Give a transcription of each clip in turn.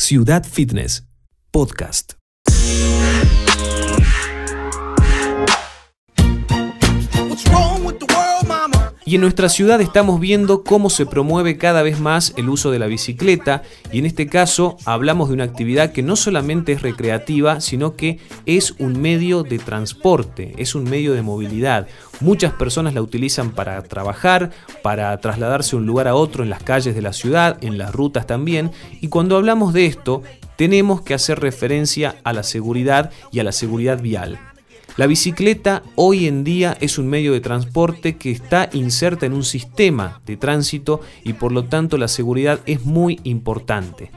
Ciudad Fitness, podcast. Y en nuestra ciudad estamos viendo cómo se promueve cada vez más el uso de la bicicleta y en este caso hablamos de una actividad que no solamente es recreativa, sino que es un medio de transporte, es un medio de movilidad. Muchas personas la utilizan para trabajar, para trasladarse de un lugar a otro en las calles de la ciudad, en las rutas también, y cuando hablamos de esto, tenemos que hacer referencia a la seguridad y a la seguridad vial. La bicicleta hoy en día es un medio de transporte que está inserta en un sistema de tránsito y por lo tanto la seguridad es muy importante.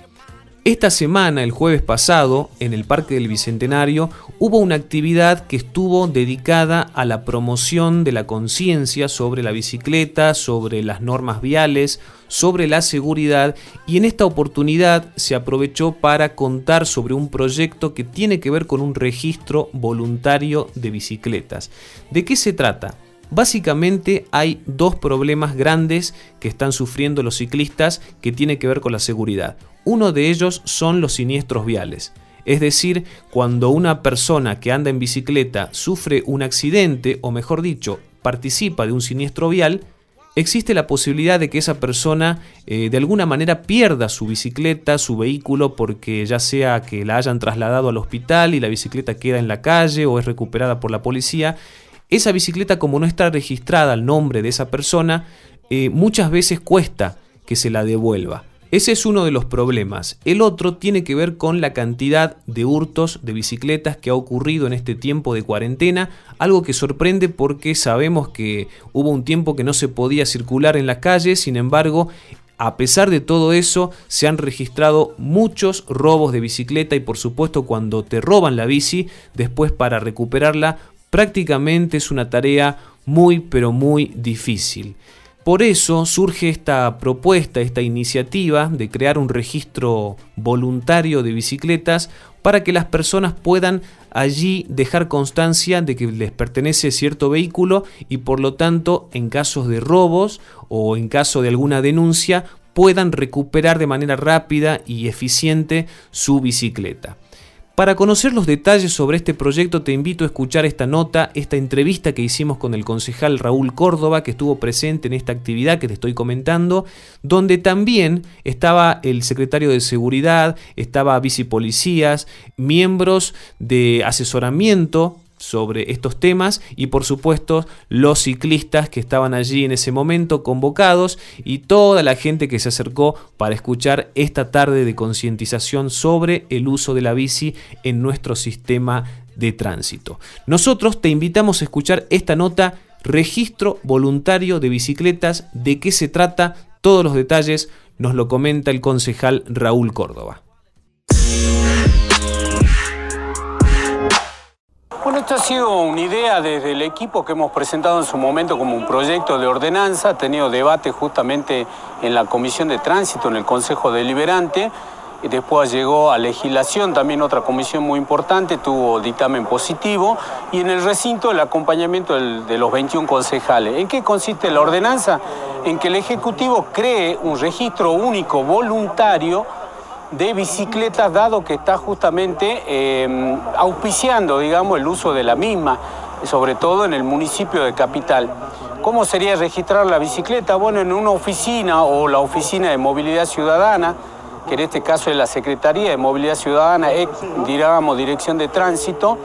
Esta semana, el jueves pasado, en el Parque del Bicentenario, hubo una actividad que estuvo dedicada a la promoción de la conciencia sobre la bicicleta, sobre las normas viales, sobre la seguridad y en esta oportunidad se aprovechó para contar sobre un proyecto que tiene que ver con un registro voluntario de bicicletas. ¿De qué se trata? Básicamente hay dos problemas grandes que están sufriendo los ciclistas que tiene que ver con la seguridad. Uno de ellos son los siniestros viales. Es decir, cuando una persona que anda en bicicleta sufre un accidente, o mejor dicho, participa de un siniestro vial, existe la posibilidad de que esa persona eh, de alguna manera pierda su bicicleta, su vehículo, porque ya sea que la hayan trasladado al hospital y la bicicleta queda en la calle o es recuperada por la policía, esa bicicleta como no está registrada al nombre de esa persona, eh, muchas veces cuesta que se la devuelva. Ese es uno de los problemas. El otro tiene que ver con la cantidad de hurtos de bicicletas que ha ocurrido en este tiempo de cuarentena, algo que sorprende porque sabemos que hubo un tiempo que no se podía circular en las calles, sin embargo, a pesar de todo eso, se han registrado muchos robos de bicicleta y por supuesto cuando te roban la bici, después para recuperarla prácticamente es una tarea muy pero muy difícil. Por eso surge esta propuesta, esta iniciativa de crear un registro voluntario de bicicletas para que las personas puedan allí dejar constancia de que les pertenece cierto vehículo y por lo tanto en casos de robos o en caso de alguna denuncia puedan recuperar de manera rápida y eficiente su bicicleta. Para conocer los detalles sobre este proyecto te invito a escuchar esta nota, esta entrevista que hicimos con el concejal Raúl Córdoba, que estuvo presente en esta actividad que te estoy comentando, donde también estaba el secretario de Seguridad, estaba bicipolicías, miembros de asesoramiento sobre estos temas y por supuesto los ciclistas que estaban allí en ese momento convocados y toda la gente que se acercó para escuchar esta tarde de concientización sobre el uso de la bici en nuestro sistema de tránsito. Nosotros te invitamos a escuchar esta nota Registro Voluntario de Bicicletas, de qué se trata, todos los detalles nos lo comenta el concejal Raúl Córdoba. Esto ha sido una idea desde el equipo que hemos presentado en su momento como un proyecto de ordenanza, ha tenido debate justamente en la Comisión de Tránsito, en el Consejo Deliberante, después llegó a legislación, también otra comisión muy importante, tuvo dictamen positivo, y en el recinto el acompañamiento de los 21 concejales. ¿En qué consiste la ordenanza? En que el Ejecutivo cree un registro único voluntario de bicicletas, dado que está justamente em, auspiciando, digamos, el uso de la misma, sobre todo en el municipio de Capital. ¿Cómo sería registrar la bicicleta? Bueno, en una oficina o la oficina de movilidad ciudadana, que en este caso es la Secretaría de Movilidad Ciudadana, digamos, Dirección de Tránsito,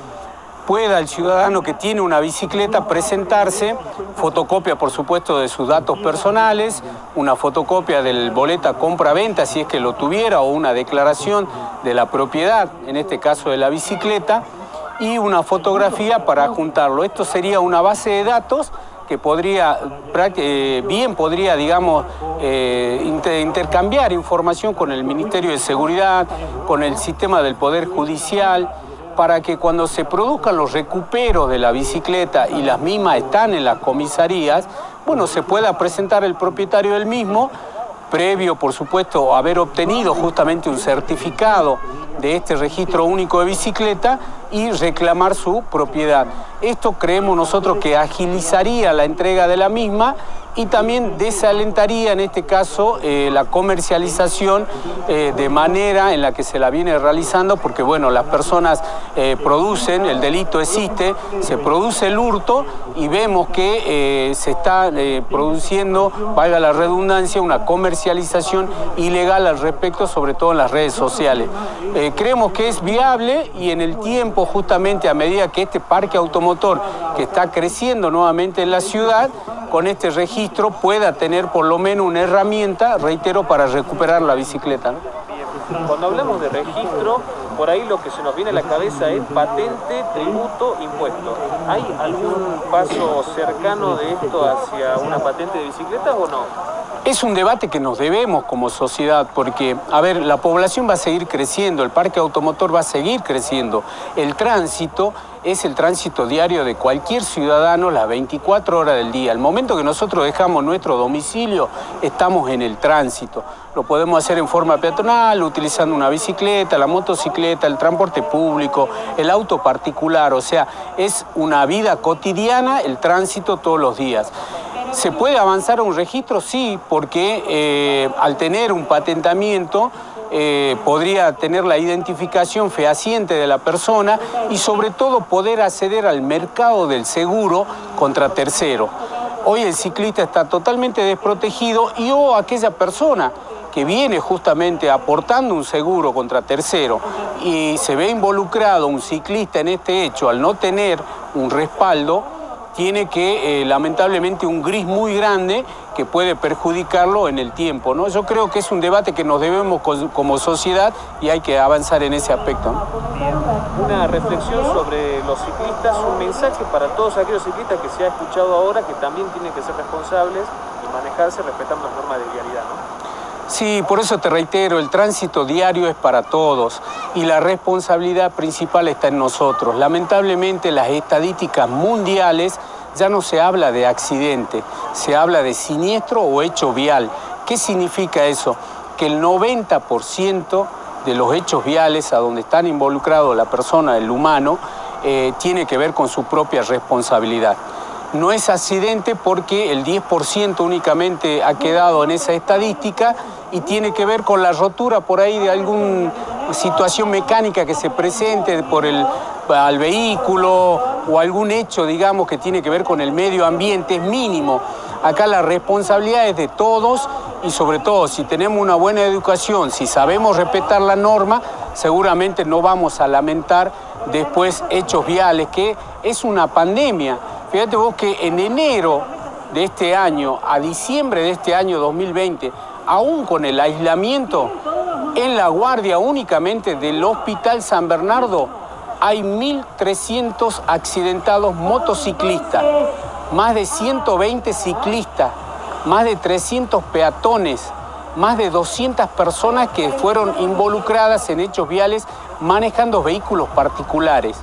pueda el ciudadano que tiene una bicicleta presentarse, fotocopia por supuesto de sus datos personales, una fotocopia del boleta compra-venta si es que lo tuviera o una declaración de la propiedad, en este caso de la bicicleta, y una fotografía para juntarlo. Esto sería una base de datos que podría, eh, bien podría, digamos, eh, intercambiar información con el Ministerio de Seguridad, con el sistema del Poder Judicial, para que cuando se produzcan los recuperos de la bicicleta y las mismas están en las comisarías, bueno, se pueda presentar el propietario del mismo, previo, por supuesto, haber obtenido justamente un certificado de este registro único de bicicleta y reclamar su propiedad. Esto creemos nosotros que agilizaría la entrega de la misma y también desalentaría en este caso eh, la comercialización eh, de manera en la que se la viene realizando porque bueno, las personas eh, producen, el delito existe, se produce el hurto y vemos que se está produciendo, valga la redundancia, una comercialización ilegal al respecto, sobre todo en las redes sociales. creemos que es viable y en el tiempo justamente a medida que este parque automotor que está creciendo nuevamente en la ciudad, con este registro pueda tener por lo menos una herramienta, reitero, para recuperar la bicicleta. Cuando hablamos de registro, por ahí lo que se nos viene a la cabeza es patente, tributo, impuesto. ¿Hay algún paso cercano de esto hacia una patente de bicicleta o no? Es un debate que nos debemos como sociedad porque, a ver, la población va a seguir creciendo, el parque automotor va a seguir creciendo, el tránsito es el tránsito diario de cualquier ciudadano las 24 horas del día. El momento que nosotros dejamos nuestro domicilio, estamos en el tránsito. Lo podemos hacer en forma peatonal, utilizando una bicicleta, la motocicleta, el transporte público, el auto particular. O sea, es una vida cotidiana el tránsito todos los días. ¿Se puede avanzar a un registro? Sí, porque eh, al tener un patentamiento eh, podría tener la identificación fehaciente de la persona y sobre todo poder acceder al mercado del seguro contra tercero. Hoy el ciclista está totalmente desprotegido y o aquella persona que viene justamente aportando un seguro contra tercero y se ve involucrado un ciclista en este hecho al no tener un respaldo, tiene que, eh, lamentablemente, un gris muy grande que puede perjudicarlo en el tiempo. ¿no? Yo creo que es un debate que nos debemos como sociedad y hay que avanzar en ese aspecto. Una reflexión sobre los ciclistas, un mensaje para todos aquellos ciclistas que se ha escuchado ahora que también tienen que ser responsables y manejarse respetando las normas de vialidad. ¿no? Sí, por eso te reitero, el tránsito diario es para todos y la responsabilidad principal está en nosotros. Lamentablemente las estadísticas mundiales ya no se habla de accidente, se habla de siniestro o hecho vial. ¿Qué significa eso? Que el 90% de los hechos viales a donde están involucrados la persona, el humano, eh, tiene que ver con su propia responsabilidad no es accidente porque el 10% únicamente ha quedado en esa estadística y tiene que ver con la rotura por ahí de alguna situación mecánica que se presente por el al vehículo o algún hecho, digamos, que tiene que ver con el medio ambiente, es mínimo. Acá la responsabilidad es de todos y sobre todo si tenemos una buena educación, si sabemos respetar la norma, seguramente no vamos a lamentar después hechos viales, que es una pandemia. Fíjate vos que en enero de este año a diciembre de este año 2020, aún con el aislamiento, en la guardia únicamente del Hospital San Bernardo hay 1.300 accidentados motociclistas, más de 120 ciclistas, más de 300 peatones, más de 200 personas que fueron involucradas en hechos viales manejando vehículos particulares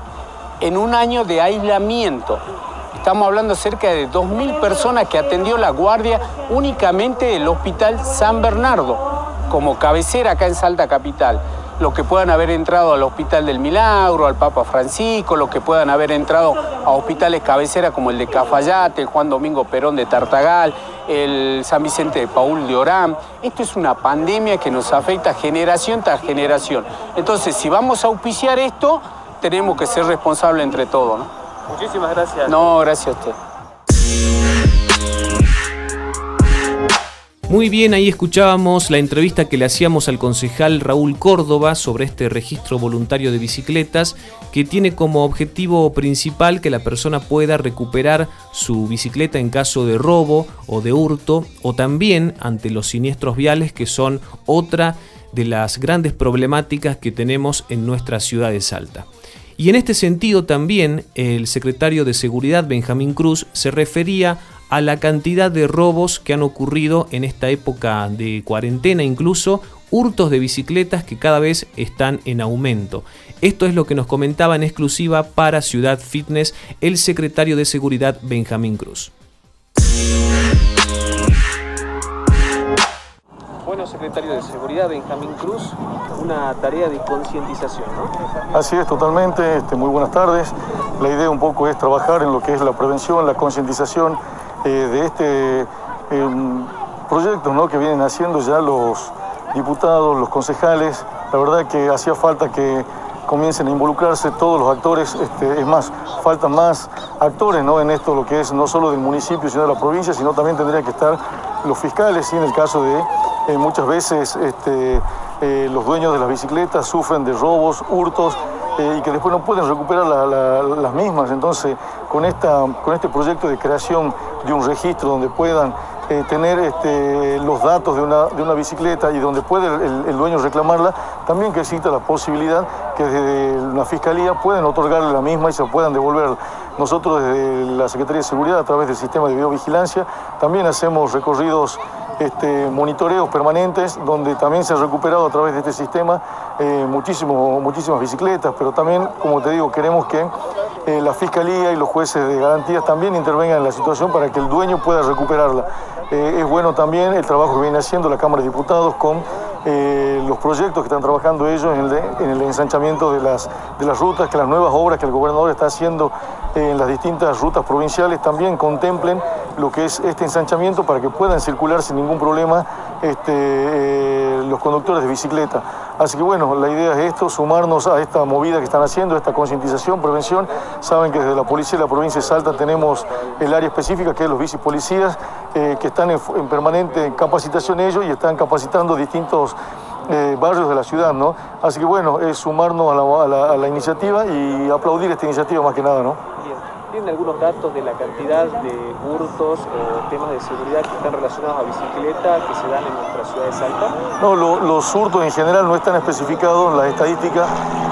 en un año de aislamiento. Estamos hablando cerca de 2.000 personas que atendió la guardia únicamente del Hospital San Bernardo, como cabecera acá en Salta Capital. Los que puedan haber entrado al Hospital del Milagro, al Papa Francisco, los que puedan haber entrado a hospitales cabecera como el de Cafayate, el Juan Domingo Perón de Tartagal, el San Vicente de Paul de Orán. Esto es una pandemia que nos afecta generación tras generación. Entonces, si vamos a auspiciar esto, tenemos que ser responsables entre todos. ¿no? Muchísimas gracias. No, gracias a usted. Muy bien, ahí escuchábamos la entrevista que le hacíamos al concejal Raúl Córdoba sobre este registro voluntario de bicicletas que tiene como objetivo principal que la persona pueda recuperar su bicicleta en caso de robo o de hurto o también ante los siniestros viales que son otra de las grandes problemáticas que tenemos en nuestra ciudad de Salta. Y en este sentido también el secretario de Seguridad Benjamín Cruz se refería a la cantidad de robos que han ocurrido en esta época de cuarentena, incluso hurtos de bicicletas que cada vez están en aumento. Esto es lo que nos comentaba en exclusiva para Ciudad Fitness el secretario de Seguridad Benjamín Cruz. Bueno, subsecretario de Seguridad, Benjamín Cruz, una tarea de concientización, ¿no? Así es, totalmente. Este, muy buenas tardes. La idea un poco es trabajar en lo que es la prevención, la concientización eh, de este em, proyecto ¿no? que vienen haciendo ya los diputados, los concejales. La verdad que hacía falta que comiencen a involucrarse todos los actores, este, es más, faltan más actores ¿no? en esto, lo que es no solo del municipio, sino de la provincia, sino también tendría que estar los fiscales, y en el caso de eh, muchas veces este, eh, los dueños de las bicicletas sufren de robos, hurtos, eh, y que después no pueden recuperar las mismas. Entonces, con, esta, con este proyecto de creación de un registro donde puedan tener este, los datos de una, de una, bicicleta y donde puede el, dueño reclamarla, también que exista la posibilidad que desde la Fiscalía pueden otorgarle la misma y se puedan devolver. Nosotros desde la Secretaría de Seguridad, a través del sistema de videovigilancia, también hacemos recorridos este, monitoreos permanentes donde también se ha recuperado a través de este sistema eh, muchísimas bicicletas, pero también, como te digo, queremos que eh, la Fiscalía y los jueces de garantías también intervengan en la situación para que el dueño pueda recuperarla. Eh, es bueno también el trabajo que viene haciendo la Cámara de Diputados con eh, los proyectos que están trabajando ellos en el, ensanchamiento de las, de las rutas, que las nuevas obras que el gobernador está haciendo en las distintas rutas provinciales también contemplen lo que es este ensanchamiento para que puedan circular sin ningún problema este, los conductores de bicicleta. Así que bueno, la idea es esto, sumarnos a esta movida que están haciendo, esta concientización, prevención. Saben que desde la policía de la provincia de Salta tenemos el área específica que es los bicipolicías, eh, que están en, permanente capacitación ellos y están capacitando distintos eh, barrios de la ciudad, ¿no? Así que bueno, es sumarnos a la, a la iniciativa y aplaudir esta iniciativa más que nada, ¿no? ¿Tienen algunos datos de la cantidad de hurtos o temas de seguridad que están relacionados a bicicleta que se dan en nuestra ciudad de Salta? No, los hurtos en general no están especificados en las estadísticas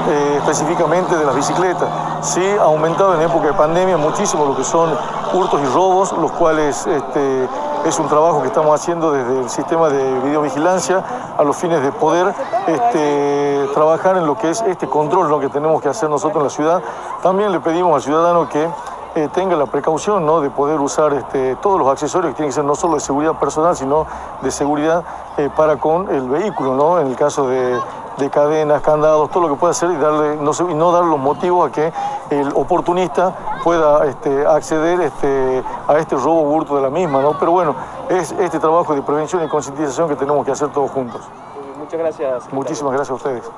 eh, específicamente de las bicicletas. Sí ha aumentado en época de pandemia muchísimo lo que son hurtos y robos, los cuales este, es un trabajo que estamos haciendo desde el sistema de videovigilancia a los fines de poder este, trabajar en lo que es este control lo que tenemos que hacer nosotros en la ciudad. También le pedimos al ciudadano que eh, tenga la precaución ¿no? de poder usar este, todos los accesorios que tienen que ser no solo de seguridad personal, sino de seguridad eh, para con el vehículo, ¿no? en el caso de, cadenas, candados, todo lo que pueda hacer y, darle, no, y no dar los motivos a que el oportunista pueda este, acceder este, a este robo hurto de la misma. ¿no? Pero bueno, es este trabajo de prevención y concientización que tenemos que hacer todos juntos. Muchas gracias. Muchísimas gracias a ustedes.